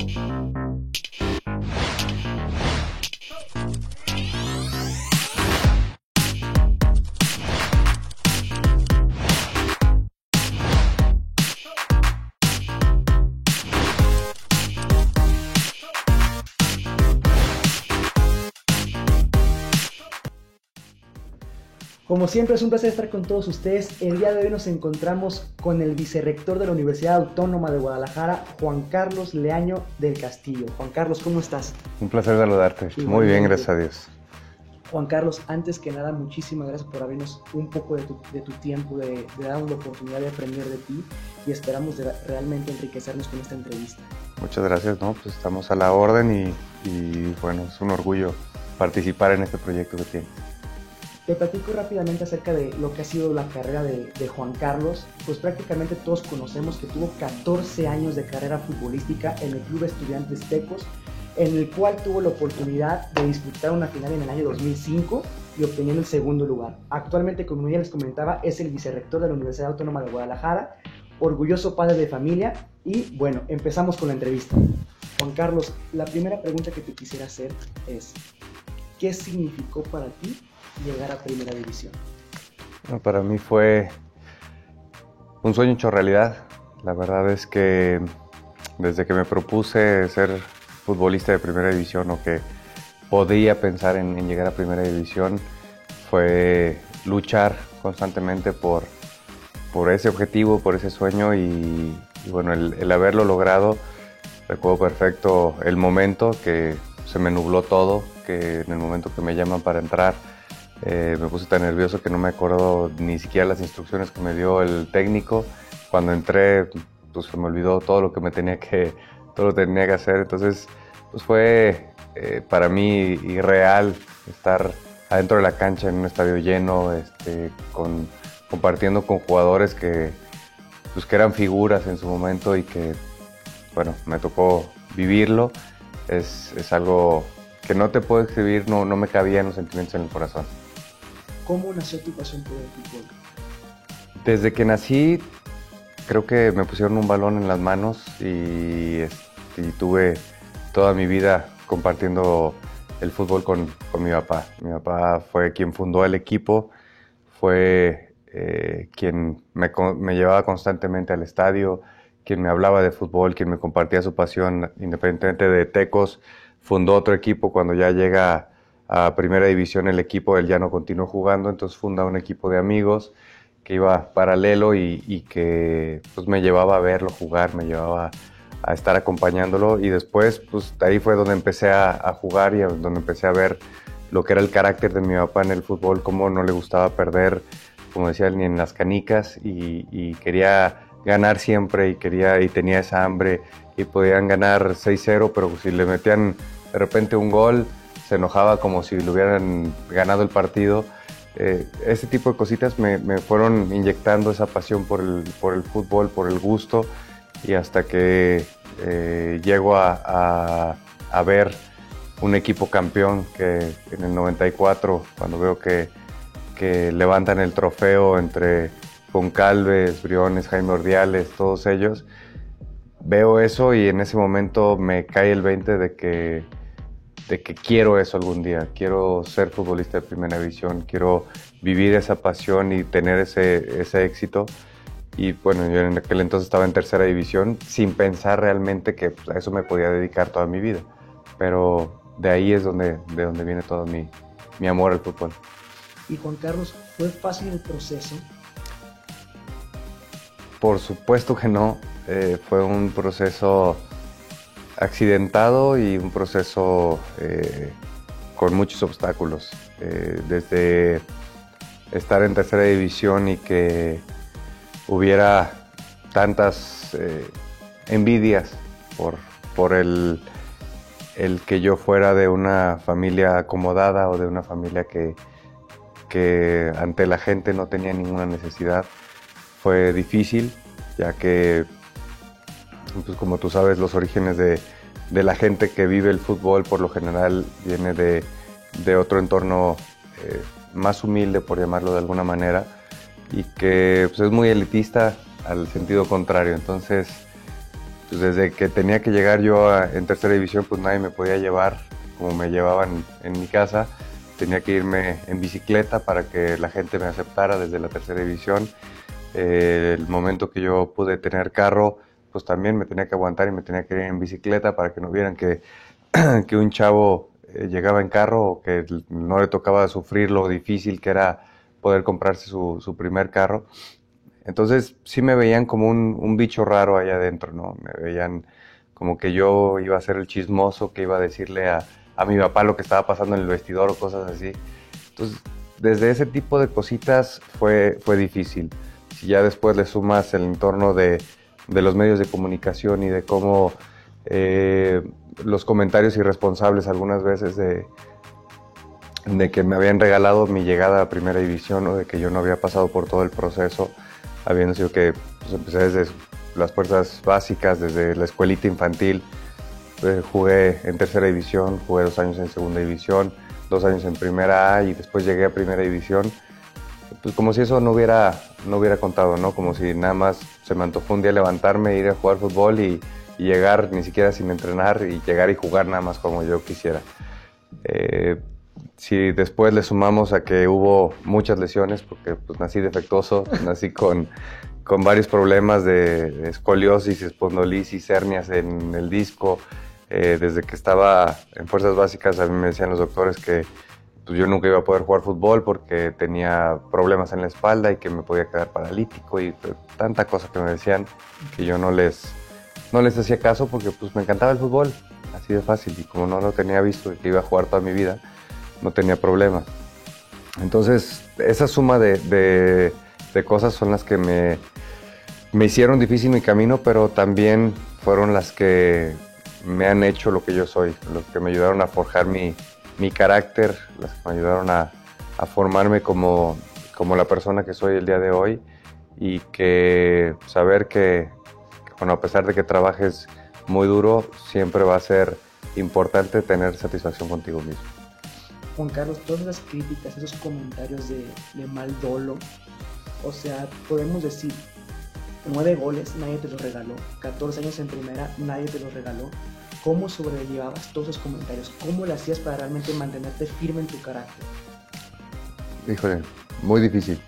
あ! Como siempre es un placer estar con todos ustedes. El día de hoy nos encontramos con el vicerrector de la Universidad Autónoma de Guadalajara, Juan Carlos Leaño del Castillo. Juan Carlos, ¿cómo estás? Un placer saludarte. Muy bien, gracias a Dios. Juan Carlos, antes que nada, muchísimas gracias por abrirnos un poco de tu, tiempo, de, darnos la oportunidad de aprender de ti y esperamos realmente enriquecernos con esta entrevista. Muchas gracias, ¿no? Pues estamos a la orden y, y bueno, es un orgullo participar en este proyecto que tienes. Te platico rápidamente acerca de lo que ha sido la carrera de, Juan Carlos. Pues prácticamente todos conocemos que tuvo 14 años de carrera futbolística en el Club Estudiantes Tecos, en el cual tuvo la oportunidad de disputar una final en el año 2005 y obteniendo el segundo lugar. Actualmente, como ya les comentaba, es el vicerrector de la Universidad Autónoma de Guadalajara, orgulloso padre de familia y bueno, empezamos con la entrevista. Juan Carlos, la primera pregunta que te quisiera hacer es, ¿qué significó para ti llegar a Primera División? para mí fue un sueño hecho realidad. La verdad es que desde que me propuse ser futbolista de Primera División o que podía pensar en, llegar a Primera División, fue luchar constantemente por, por ese objetivo, por ese sueño y, bueno, el, el, haberlo logrado, recuerdo perfecto el momento que se me nubló todo, que en el momento que me llaman para entrar, eh, me puse tan nervioso que no me acuerdo ni siquiera las instrucciones que me dio el técnico. Cuando entré, pues se me olvidó todo lo que me tenía que, todo lo tenía que hacer. Entonces, pues fue eh, para mí irreal estar adentro de la cancha en un estadio lleno, este, con, compartiendo con jugadores que, pues, que eran figuras en su momento y que, bueno, me tocó vivirlo. Es, es algo que no te puedo escribir, no, no me cabían los sentimientos en el corazón. ¿Cómo nació tu pasión por el fútbol? Desde que nací, creo que me pusieron un balón en las manos y, tuve toda mi vida compartiendo el fútbol con, mi papá. Mi papá fue quien fundó el equipo, fue eh, quien me, llevaba constantemente al estadio, quien me hablaba de fútbol, quien me compartía su pasión, independientemente de Tecos. Fundó otro equipo cuando ya llega a primera división el equipo, él ya no continuó jugando, entonces funda un equipo de amigos que iba paralelo y, que pues me llevaba a verlo jugar, me llevaba a estar acompañándolo y después pues ahí fue donde empecé a, jugar y donde empecé a ver lo que era el carácter de mi papá en el fútbol, cómo no le gustaba perder, como decía ni en las canicas y, quería ganar siempre y quería y tenía esa hambre y podían ganar 6-0, pero si le metían de repente un gol, se enojaba como si le hubieran ganado el partido. Eh, ese tipo de cositas me, fueron inyectando esa pasión por el, por el, fútbol, por el gusto, y hasta que eh, llego a, a, ver un equipo campeón que en el 94, cuando veo que, que levantan el trofeo entre Concalves, Briones, Jaime Ordiales, todos ellos, veo eso y en ese momento me cae el 20 de que de que quiero eso algún día, quiero ser futbolista de primera división, quiero vivir esa pasión y tener ese, ese éxito. Y bueno, yo en aquel entonces estaba en tercera división sin pensar realmente que pues, a eso me podía dedicar toda mi vida. Pero de ahí es donde, de donde viene todo mi, mi amor al fútbol. ¿Y Juan Carlos, fue fácil el proceso? Por supuesto que no. Eh, fue un proceso accidentado y un proceso eh, con muchos obstáculos. Eh, desde estar en tercera división y que hubiera tantas eh, envidias por, por el, el, que yo fuera de una familia acomodada o de una familia que, que ante la gente no tenía ninguna necesidad. Fue difícil, ya que pues como tú sabes, los orígenes de, la gente que vive el fútbol por lo general viene de, otro entorno eh, más humilde, por llamarlo de alguna manera, y que pues, es muy elitista al sentido contrario. Entonces, pues desde que tenía que llegar yo en tercera división, pues nadie me podía llevar como me llevaban en mi casa. Tenía que irme en bicicleta para que la gente me aceptara desde la tercera división. Eh, el momento que yo pude tener carro, pues también me tenía que aguantar y me tenía que ir en bicicleta para que no vieran que, que un chavo eh, llegaba en carro o que no le tocaba sufrir lo difícil que era poder comprarse su, su primer carro. Entonces sí me veían como un, un, bicho raro allá adentro, ¿no? Me veían como que yo iba a ser el chismoso, que iba a decirle a, a mi papá lo que estaba pasando en el vestidor o cosas así. Entonces, desde ese tipo de cositas fue, fue difícil. Si ya después le sumas el entorno de, de los medios de comunicación y de cómo eh, los comentarios irresponsables algunas veces de, que me habían regalado mi llegada a Primera División o de que yo no había pasado por todo el proceso, habiendo sido que pues, empecé desde las fuerzas básicas, desde la escuelita infantil, eh, jugué en Tercera División, jugué dos años en Segunda División, dos años en Primera A y después llegué a Primera División. Pues como si eso no hubiera, no hubiera contado, ¿no? Como si nada más se me antojó un día levantarme, ir a jugar fútbol y, llegar ni siquiera sin entrenar y llegar y jugar nada más como yo quisiera. Eh, si después le sumamos a que hubo muchas lesiones, porque pues nací defectuoso, nací con, con varios problemas de escoliosis, espondolisis, hernias en el disco. Eh, desde que estaba en fuerzas básicas a mí me decían los doctores que yo nunca iba a poder jugar fútbol porque tenía problemas en la espalda y que me podía quedar paralítico y pues, tanta cosa que me decían que yo no les, no les hacía caso porque pues me encantaba el fútbol, así de fácil y como no lo tenía visto y que iba a jugar toda mi vida, no tenía problema. Entonces, esa suma de, de, cosas son las que me, me hicieron difícil mi camino, pero también fueron las que me han hecho lo que yo soy, los que me ayudaron a forjar mi, mi carácter, las que me ayudaron a, a, formarme como, como la persona que soy el día de hoy y que saber que, bueno, a pesar de que trabajes muy duro, siempre va a ser importante tener satisfacción contigo mismo. Juan Carlos, todas las críticas, esos comentarios de, mal dolo, o sea, podemos decir, nueve goles, nadie te los regaló, 14 años en primera, nadie te los regaló. ¿Cómo sobrellevabas todos esos comentarios? ¿Cómo lo hacías para realmente mantenerte firme en tu carácter? Híjole, muy difícil.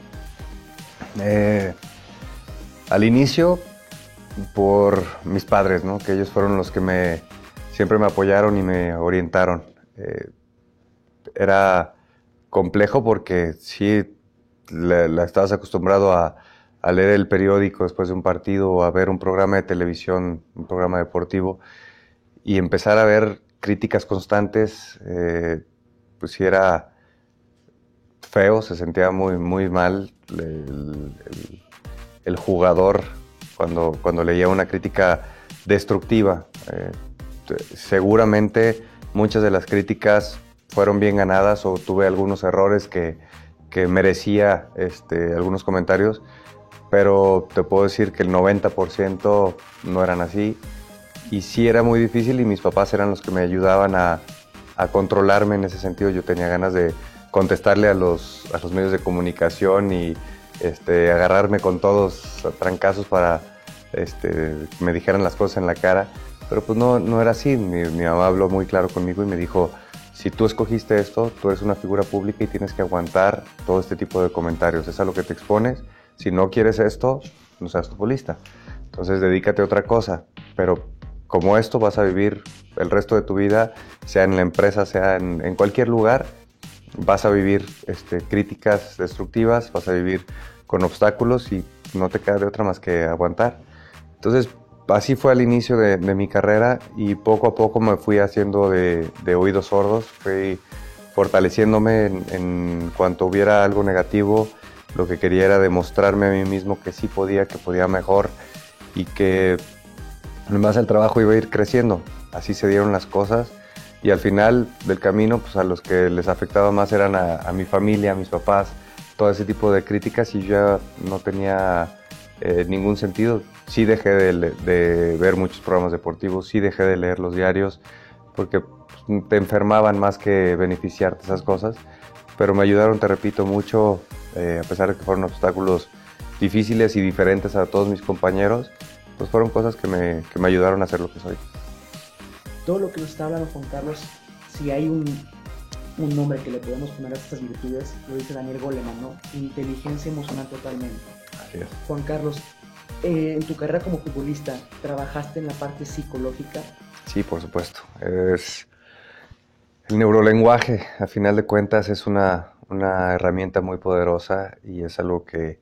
Eh, al inicio, por mis padres, ¿no? que ellos fueron los que me, siempre me apoyaron y me orientaron. Eh, era complejo porque sí la, estabas acostumbrado a, leer el periódico después de un partido o a ver un programa de televisión, un programa deportivo y empezar a ver críticas constantes, eh, pues sí era feo, se sentía muy, muy mal el, jugador cuando, cuando leía una crítica destructiva. Eh, seguramente muchas de las críticas fueron bien ganadas o tuve algunos errores que, que merecía este, algunos comentarios, pero te puedo decir que el 90% no eran así. Y sí era muy difícil y mis papás eran los que me ayudaban a, a controlarme en ese sentido. Yo tenía ganas de contestarle a los, a los medios de comunicación y este, agarrarme con todos trancazos para este, me dijeran las cosas en la cara. Pero pues no, no era así. Mi, mi mamá habló muy claro conmigo y me dijo, si tú escogiste esto, tú eres una figura pública y tienes que aguantar todo este tipo de comentarios. Es a lo que te expones. Si no quieres esto, no seas futbolista. Entonces dedícate a otra cosa. Pero como esto vas a vivir el resto de tu vida, sea en la empresa, sea en, cualquier lugar, vas a vivir este, críticas destructivas, vas a vivir con obstáculos y no te queda de otra más que aguantar. Entonces, así fue al inicio de, mi carrera y poco a poco me fui haciendo de, oídos sordos, fui fortaleciéndome en, cuanto hubiera algo negativo. Lo que quería era demostrarme a mí mismo que sí podía, que podía mejor y que además el trabajo iba a ir creciendo. Así se dieron las cosas. Y al final del camino, pues a los que les afectaba más eran a, mi familia, a mis papás, todo ese tipo de críticas y yo ya no tenía eh, ningún sentido. Sí dejé de, ver muchos programas deportivos, sí dejé de leer los diarios, porque pues, te enfermaban más que beneficiarte esas cosas, pero me ayudaron, te repito, mucho, eh, a pesar de que fueron obstáculos difíciles y diferentes a todos mis compañeros, pues fueron cosas que me, que me ayudaron a ser lo que soy. Todo lo que nos está hablando Juan Carlos, si hay un, un nombre que le podemos poner a estas virtudes, lo dice Daniel Goleman, ¿no? Inteligencia emocional totalmente. Así es. Juan Carlos, eh, en tu carrera como futbolista, ¿trabajaste en la parte psicológica? Sí, por supuesto. Es el neurolenguaje, a final de cuentas, es una, una herramienta muy poderosa y es algo que,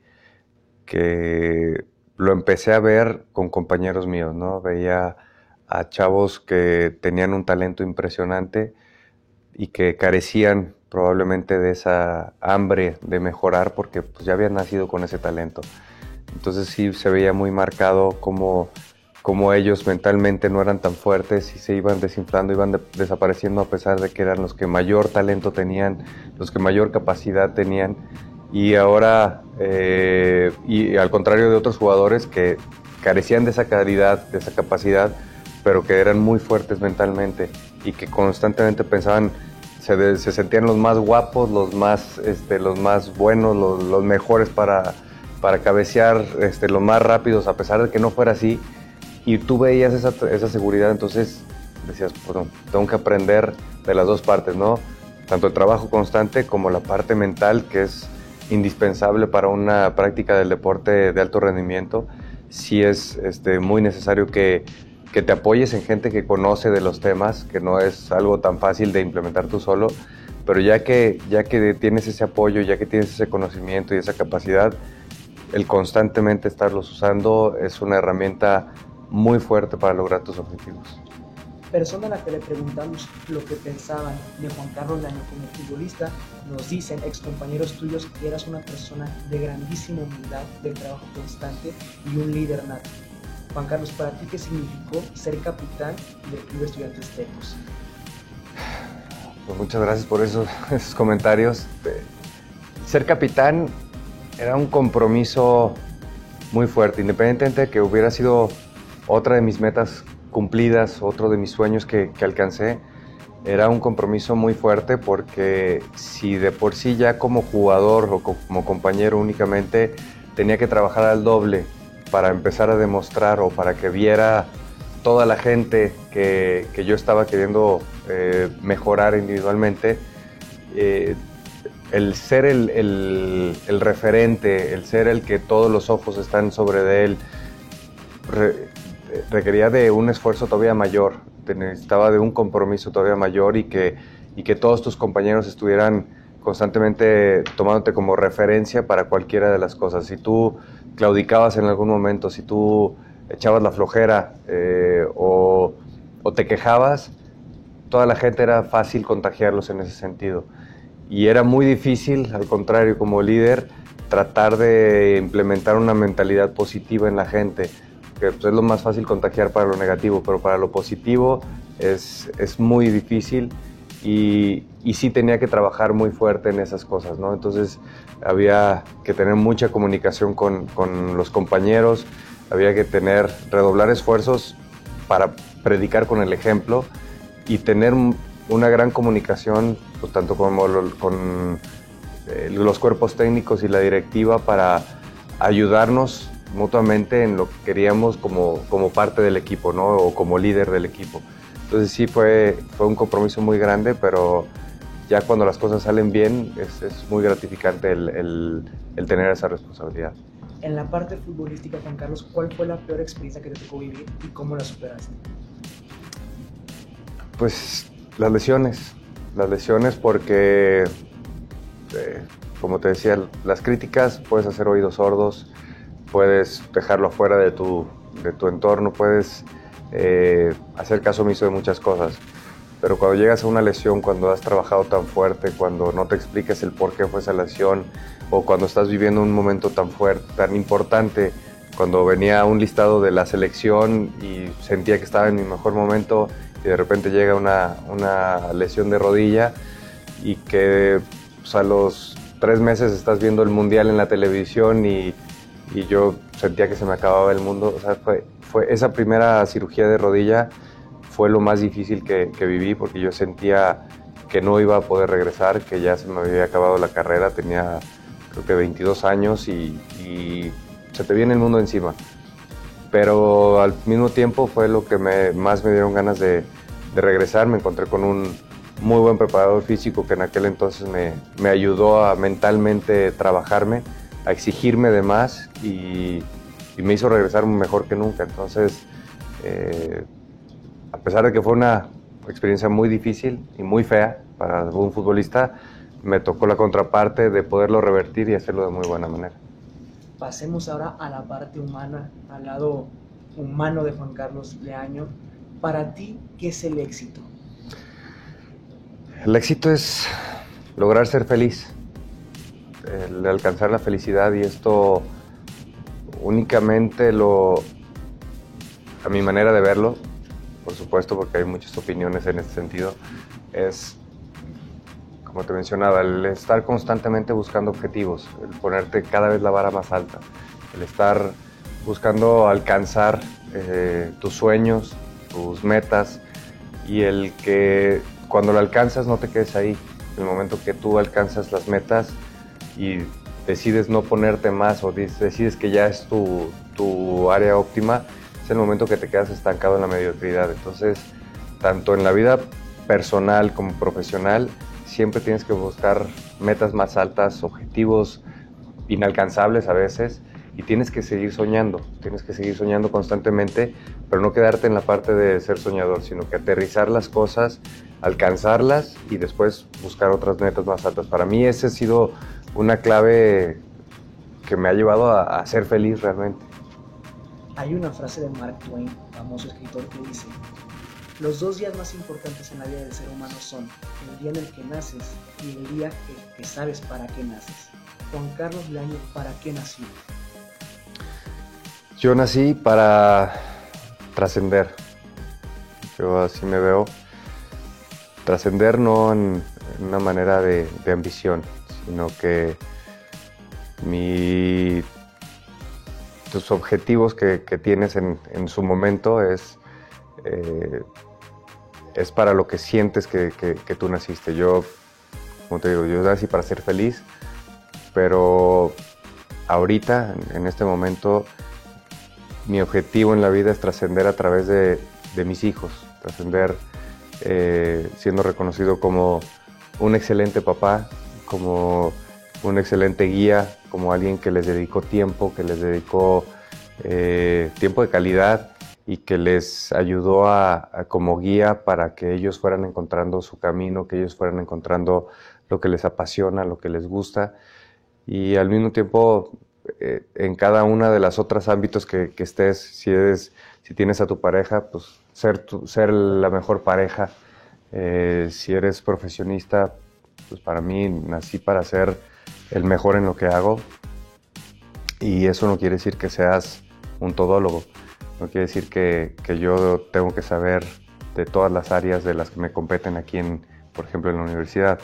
que lo empecé a ver con compañeros míos, ¿no? Veía a chavos que tenían un talento impresionante y que carecían probablemente de esa hambre de mejorar porque pues, ya habían nacido con ese talento. Entonces sí se veía muy marcado como, como ellos mentalmente no eran tan fuertes y se iban desinflando, iban desapareciendo a pesar de que eran los que mayor talento tenían, los que mayor capacidad tenían. Y ahora, eh, y al contrario de otros jugadores que carecían de esa calidad, de esa capacidad, pero que eran muy fuertes mentalmente y que constantemente pensaban, se, se sentían los más guapos, los más, este, los más buenos, los, mejores para, para cabecear, este, los más rápidos, a pesar de que no fuera así. Y tú veías esa, esa seguridad, entonces decías, bueno, tengo que aprender de las dos partes, ¿no? Tanto el trabajo constante como la parte mental, que es indispensable para una práctica del deporte de alto rendimiento. Sí es este, muy necesario que que te apoyes en gente que conoce de los temas, que no es algo tan fácil de implementar tú solo, pero ya que, ya que tienes ese apoyo, ya que tienes ese conocimiento y esa capacidad, el constantemente estarlos usando es una herramienta muy fuerte para lograr tus objetivos. Persona a la que le preguntamos lo que pensaban de Juan Carlos Laño como futbolista, nos dicen ex compañeros tuyos que eras una persona de grandísima humildad, de trabajo constante y un líder nato. Juan Carlos, ¿para ti qué significó ser capitán del Club Estudiantes Tecos? Pues muchas gracias por esos, esos comentarios. Ser capitán era un compromiso muy fuerte, independientemente de que hubiera sido otra de mis metas cumplidas, otro de mis sueños que, que, alcancé, era un compromiso muy fuerte porque si de por sí ya como jugador o como compañero únicamente tenía que trabajar al doble para empezar a demostrar o para que viera toda la gente que, que yo estaba queriendo eh, mejorar individualmente, eh, el ser el, el, referente, el ser el que todos los ojos están sobre de él, requería de un esfuerzo todavía mayor, necesitaba de un compromiso todavía mayor y que, y que todos tus compañeros estuvieran constantemente tomándote como referencia para cualquiera de las cosas. Si tú claudicabas en algún momento, si tú echabas la flojera eh, o, te quejabas, toda la gente era fácil contagiarlos en ese sentido. Y era muy difícil, al contrario, como líder, tratar de implementar una mentalidad positiva en la gente, que pues, es lo más fácil contagiar para lo negativo, pero para lo positivo es, es muy difícil y, y, sí tenía que trabajar muy fuerte en esas cosas, ¿no? Entonces había que tener mucha comunicación con, con, los compañeros, había que tener, redoblar esfuerzos para predicar con el ejemplo y tener una gran comunicación, pues, tanto como con eh, los cuerpos técnicos y la directiva para ayudarnos mutuamente en lo que queríamos como, como parte del equipo, ¿no? O como líder del equipo. Entonces sí fue, fue un compromiso muy grande, pero ya cuando las cosas salen bien es, es muy gratificante el, el, el, tener esa responsabilidad. En la parte futbolística, Juan Carlos, ¿cuál fue la peor experiencia que te tocó vivir y cómo la superaste? Pues las lesiones, las lesiones porque, eh, como te decía, las críticas puedes hacer oídos sordos, puedes dejarlo afuera de tu, de tu entorno, puedes eh, hacer caso omiso de muchas cosas. Pero cuando llegas a una lesión, cuando has trabajado tan fuerte, cuando no te expliques el por qué fue esa lesión, o cuando estás viviendo un momento tan fuerte, tan importante, cuando venía un listado de la selección y sentía que estaba en mi mejor momento y de repente llega una, una lesión de rodilla y que pues, a los tres meses estás viendo el mundial en la televisión y, y yo sentía que se me acababa el mundo. Fue, fue esa primera cirugía de rodilla fue lo más difícil que, viví porque yo sentía que no iba a poder regresar, que ya se me había acabado la carrera, tenía creo que 22 años y, y se te viene el mundo encima. pero al mismo tiempo fue lo que más me dieron ganas de, de regresar. Me encontré con un muy buen preparador físico que en aquel entonces me, me ayudó a mentalmente trabajarme, a exigirme de más y, y me hizo regresar mejor que nunca. Entonces, eh, a pesar de que fue una experiencia muy difícil y muy fea para un futbolista, me tocó la contraparte de poderlo revertir y hacerlo de muy buena manera. Pasemos ahora a la parte humana, al lado humano de Juan Carlos Leaño. Para ti, ¿qué es el éxito? El éxito es lograr ser feliz, el alcanzar la felicidad y esto únicamente lo, a mi manera de verlo, por supuesto, porque hay muchas opiniones en este sentido, es, como te mencionaba, el estar constantemente buscando objetivos, el ponerte cada vez la vara más alta, el estar buscando alcanzar eh, tus sueños, tus metas y el que cuando lo alcanzas no te quedes ahí. El momento que tú alcanzas las metas y decides no ponerte más o decides que ya es tu, tu área óptima, es el momento que te quedas estancado en la mediocridad. Entonces, tanto en la vida personal como profesional, siempre tienes que buscar metas más altas, objetivos inalcanzables a veces, y tienes que seguir soñando, tienes que seguir soñando constantemente, pero no quedarte en la parte de ser soñador, sino que aterrizar las cosas, alcanzarlas y después buscar otras metas más altas. Para mí esa ha sido una clave que me ha llevado a, a ser feliz realmente. Hay una frase de Mark Twain, famoso escritor, que dice, los dos días más importantes en la vida del ser humano son el día en el que naces y el día en que sabes para qué naces. Juan Carlos Leaño, ¿para qué nació? Yo nací para trascender. Yo así me veo. Trascender no en, una manera de, de, ambición, sino que tus objetivos que, que tienes en, en, su momento es, eh, es para lo que sientes que, que, que, tú naciste. Yo, como te digo, yo nací para ser feliz, pero ahorita, en este momento, mi objetivo en la vida es trascender a través de, de mis hijos, trascender eh, siendo reconocido como un excelente papá, como un excelente guía, como alguien que les dedicó tiempo, que les dedicó eh, tiempo de calidad y que les ayudó a, como guía para que ellos fueran encontrando su camino, que ellos fueran encontrando lo que les apasiona, lo que les gusta y al mismo tiempo eh, en cada una de las otras ámbitos que, que, estés, si eres, si tienes a tu pareja, pues ser, tu, ser la mejor pareja. Eh, si eres profesionista, pues para mí nací para ser el mejor en lo que hago. Y eso no quiere decir que seas un todólogo. No quiere decir que, que yo tengo que saber de todas las áreas de las que me competen aquí, en, por ejemplo, en la universidad.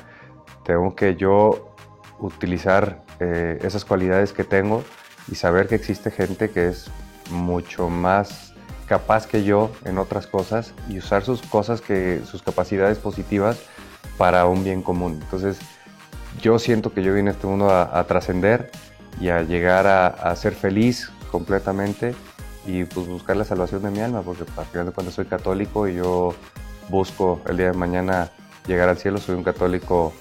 Tengo que yo utilizar eh, esas cualidades que tengo y saber que existe gente que es mucho más capaz que yo en otras cosas y usar sus cosas que sus capacidades positivas para un bien común. Entonces, yo siento que yo vine a este mundo a, a trascender y a llegar a, a, ser feliz completamente y pues buscar la salvación de mi alma, porque al final de cuentas soy católico y yo busco el día de mañana llegar al cielo, soy un católico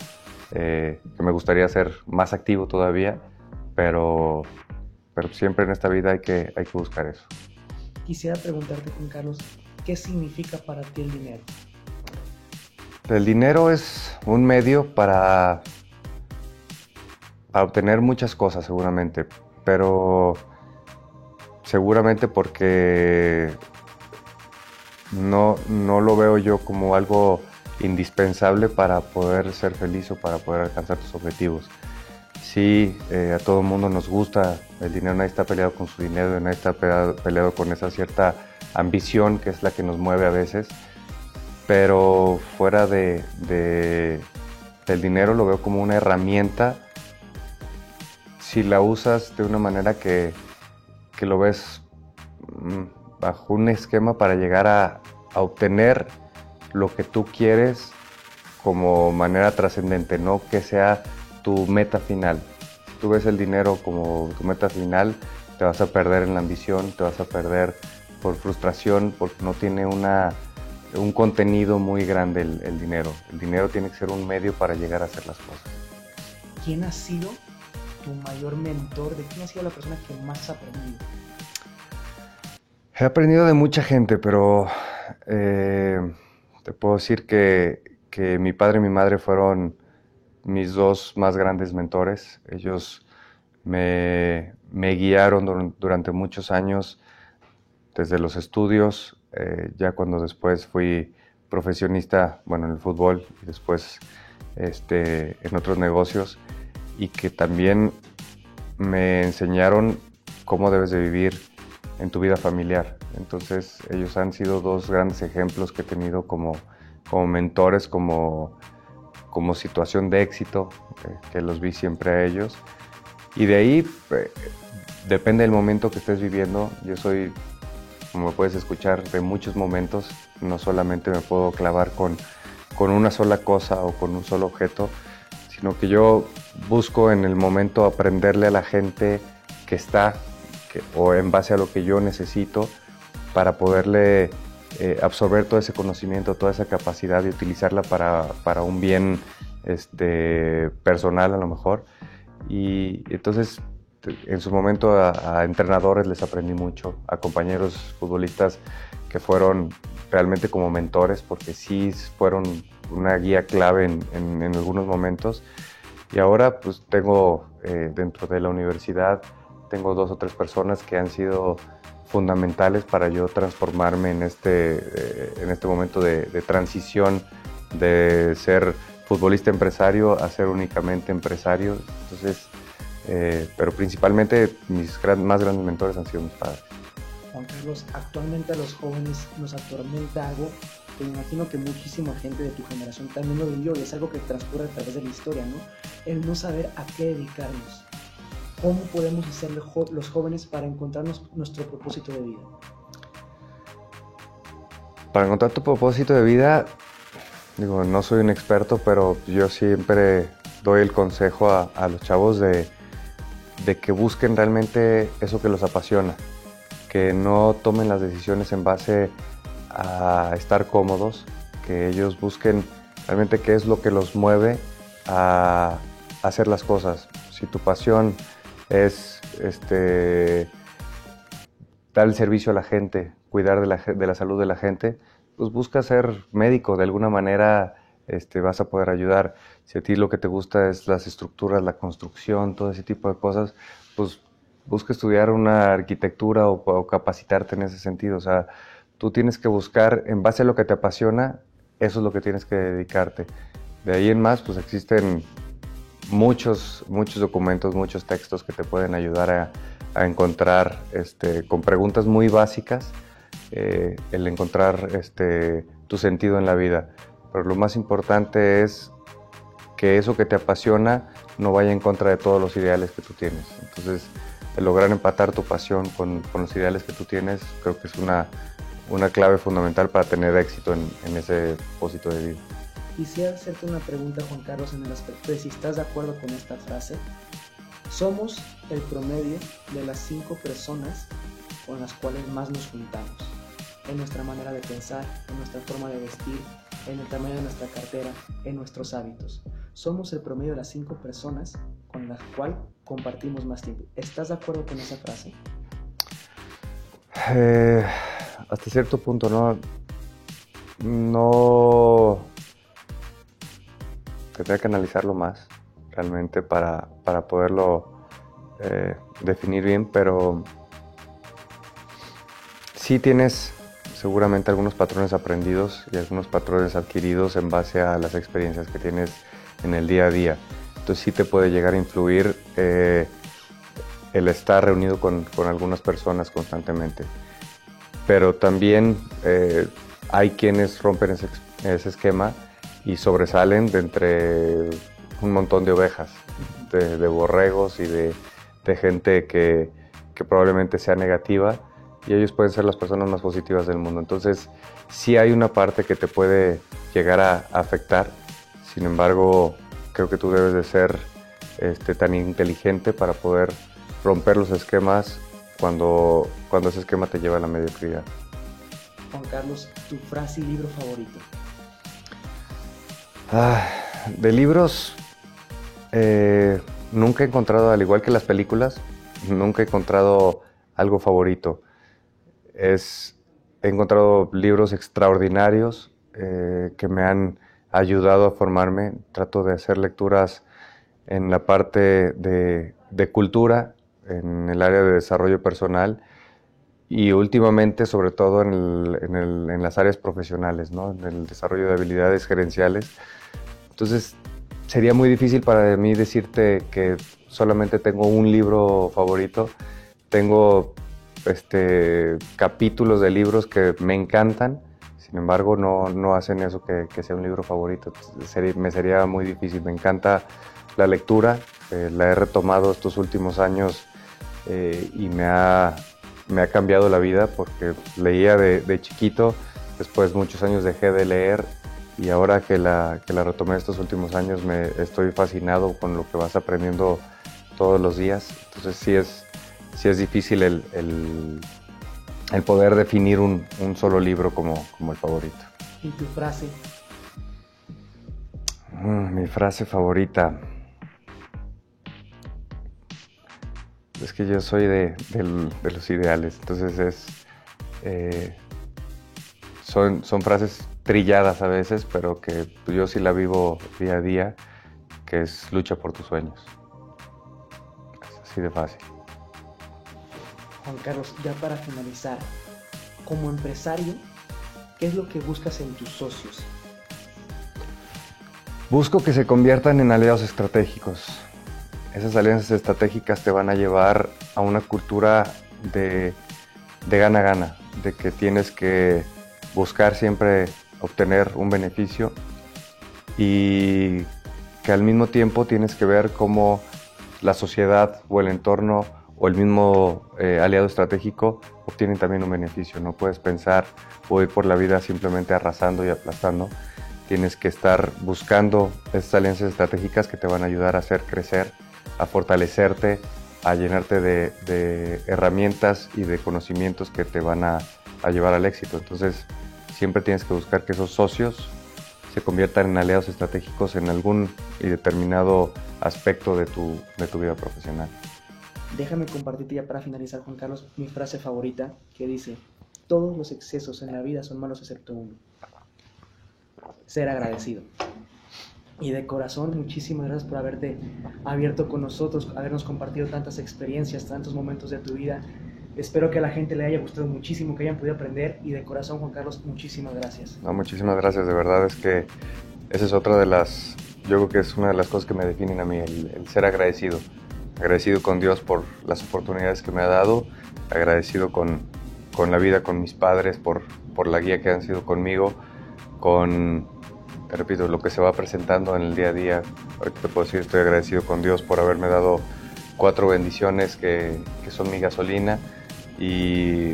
eh, que me gustaría ser más activo todavía, pero, pero siempre en esta vida hay que, hay que buscar eso. Quisiera preguntarte, Juan Carlos, ¿qué significa para ti el dinero? El dinero es un medio para, para obtener muchas cosas seguramente, pero seguramente porque no, no lo veo yo como algo indispensable para poder ser feliz o para poder alcanzar tus objetivos. Sí, eh, a todo el mundo nos gusta el dinero, nadie está peleado con su dinero, nadie está peleado, peleado con esa cierta ambición que es la que nos mueve a veces, pero fuera de, de, del dinero lo veo como una herramienta si la usas de una manera que, que lo ves mm, bajo un esquema para llegar a, a obtener lo que tú quieres como manera trascendente, no que sea tu meta final. Si tú ves el dinero como tu meta final, te vas a perder en la ambición, te vas a perder por frustración, porque no tiene una, un contenido muy grande el, dinero. El dinero tiene que ser un medio para llegar a hacer las cosas. ¿Quién ha sido tu mayor mentor? ¿De quién ha sido la persona que más has aprendido? He aprendido de mucha gente, pero eh, te puedo decir que, que mi padre y mi madre fueron mis dos más grandes mentores. Ellos me, guiaron durante muchos años, desde los estudios, eh, ya cuando después fui profesionista, bueno, en el fútbol y después este, en otros negocios, y que también me enseñaron cómo debes de vivir en tu vida familiar. Entonces ellos han sido dos grandes ejemplos que he tenido como, como mentores, como como situación de éxito, eh, que los vi siempre a ellos. Y de ahí eh, depende del momento que estés viviendo. Yo soy, como puedes escuchar, de muchos momentos. No solamente me puedo clavar con, con una sola cosa o con un solo objeto, sino que yo busco en el momento aprenderle a la gente que está o en base a lo que yo necesito para poderle eh, absorber todo ese conocimiento, toda esa capacidad y utilizarla para, para un bien este, personal a lo mejor. Y entonces en su momento a, entrenadores les aprendí mucho, a compañeros futbolistas que fueron realmente como mentores porque sí fueron una guía clave en, en, algunos momentos. Y ahora pues tengo eh, dentro de la universidad, tengo dos o tres personas que han sido fundamentales para yo transformarme en este, eh, en este momento de, transición de ser futbolista empresario a ser únicamente empresario. Entonces, eh, pero principalmente mis más grandes mentores han sido mis padres. Juan Carlos, actualmente a los jóvenes nos atormenta algo que me imagino que muchísima gente de tu generación también lo vivió y es algo que transcurre a través de la historia, ¿no? El no saber a qué dedicarnos ¿Cómo podemos hacer los jóvenes para encontrarnos nuestro propósito de vida? Para encontrar tu propósito de vida, digo, no soy un experto, pero yo siempre doy el consejo a, los chavos de, que busquen realmente eso que los apasiona, que no tomen las decisiones en base a estar cómodos, que ellos busquen realmente qué es lo que los mueve a hacer las cosas. Si tu pasión es este, dar el servicio a la gente, cuidar de la, de la salud de la gente, pues busca ser médico, de alguna manera este, vas a poder ayudar. Si a ti lo que te gusta es las estructuras, la construcción, todo ese tipo de cosas, pues busca estudiar una arquitectura o, o, capacitarte en ese sentido. O sea, tú tienes que buscar, en base a lo que te apasiona, eso es lo que tienes que dedicarte. De ahí en más, pues existen muchos, muchos documentos, muchos textos que te pueden ayudar a, encontrar este, con preguntas muy básicas eh, el encontrar este, tu sentido en la vida. Pero lo más importante es que eso que te apasiona no vaya en contra de todos los ideales que tú tienes. Entonces, lograr empatar tu pasión con, los ideales que tú tienes, creo que es una, una clave fundamental para tener éxito en, en ese propósito de vida. Quisiera hacerte una pregunta, Juan Carlos, en el aspecto de si estás de acuerdo con esta frase. Somos el promedio de las cinco personas con las cuales más nos juntamos. En nuestra manera de pensar, en nuestra forma de vestir, en el tamaño de nuestra cartera, en nuestros hábitos. Somos el promedio de las cinco personas con las cuales compartimos más tiempo. ¿Estás de acuerdo con esa frase? Eh, hasta cierto punto, no. No tendría que analizarlo más realmente para, para poderlo eh, definir bien, pero sí tienes seguramente algunos patrones aprendidos y algunos patrones adquiridos en base a las experiencias que tienes en el día a día. Entonces sí te puede llegar a influir eh, el estar reunido con, con, algunas personas constantemente. Pero también eh, hay quienes rompen ese, ese esquema y sobresalen de entre un montón de ovejas, de, borregos y de, gente que, probablemente sea negativa y ellos pueden ser las personas más positivas del mundo. Entonces, sí hay una parte que te puede llegar a, afectar, sin embargo, creo que tú debes de ser este, tan inteligente para poder romper los esquemas cuando, cuando ese esquema te lleva a la mediocridad. Juan Carlos, tu frase y libro favorito. Ah, de libros, eh, nunca he encontrado, al igual que las películas, nunca he encontrado algo favorito. Es, he encontrado libros extraordinarios eh, que me han ayudado a formarme. Trato de hacer lecturas en la parte de, cultura, en el área de desarrollo personal y últimamente sobre todo en, las áreas profesionales, en el desarrollo de habilidades gerenciales. Entonces sería muy difícil para mí decirte que solamente tengo un libro favorito. Tengo este, capítulos de libros que me encantan, sin embargo no, no hacen eso que, sea un libro favorito. me sería muy difícil. Me encanta la lectura, eh, la he retomado estos últimos años eh, y me ha, me ha cambiado la vida porque leía de, de, chiquito, después muchos años dejé de leer y ahora que la, que la retomé estos últimos años me estoy fascinado con lo que vas aprendiendo todos los días. Entonces sí es, sí es difícil el, el, poder definir un, un, solo libro como, como el favorito. ¿Y tu frase? Mm, mi frase favorita. Es que yo soy de, de los ideales, entonces es... Eh, son, son frases trilladas a veces, pero que yo sí la vivo día a día, que es lucha por tus sueños. Es así de fácil. Juan Carlos, ya para finalizar, como empresario, ¿qué es lo que buscas en tus socios? Busco que se conviertan en aliados estratégicos. Esas alianzas estratégicas te van a llevar a una cultura de de, de que tienes que buscar siempre obtener un beneficio y que al mismo tiempo tienes que ver cómo la sociedad o el entorno o el mismo eh, aliado estratégico obtienen también un beneficio. No puedes pensar o ir por la vida simplemente arrasando y aplastando. Tienes que estar buscando estas alianzas estratégicas que te van a ayudar a hacer crecer, a fortalecerte, a llenarte de, herramientas y de conocimientos que te van a, a llevar al éxito. Entonces, siempre tienes que buscar que esos socios se conviertan en aliados estratégicos en algún y determinado aspecto de tu, de tu vida profesional. Déjame compartirte ya para finalizar, Juan Carlos, mi frase favorita que dice, todos los excesos en la vida son malos excepto uno. Ser agradecido. Y de corazón, muchísimas gracias por haberte abierto con nosotros, habernos compartido tantas experiencias, tantos momentos de tu vida Espero que a la gente le haya gustado muchísimo, que hayan podido aprender y de corazón, Juan Carlos, muchísimas gracias. No, muchísimas gracias, de verdad es que esa es otra de las, yo creo que es una de las cosas que me definen a mí, el, ser agradecido. Agradecido con Dios por las oportunidades que me ha dado, agradecido con, con la vida, con mis padres, por, por la guía que han sido conmigo, con, repito, lo que se va presentando en el día a día. Ahorita te puedo decir, estoy agradecido con Dios por haberme dado cuatro bendiciones que, que son mi gasolina y,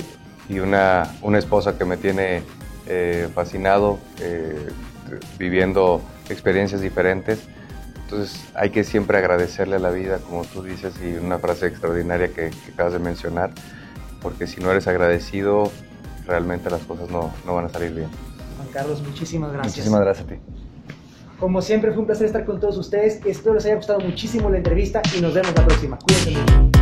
una, esposa que me tiene eh, fascinado, eh, viviendo experiencias diferentes. Entonces hay que siempre agradecerle a la vida, como tú dices, y una frase extraordinaria que, acabas de mencionar, porque si no eres agradecido, realmente las cosas no, no van a salir bien. Juan Carlos, muchísimas gracias. Muchísimas gracias a ti. Como siempre, fue un placer estar con todos ustedes. Espero les haya gustado muchísimo la entrevista y nos vemos la próxima. Cuídense mucho.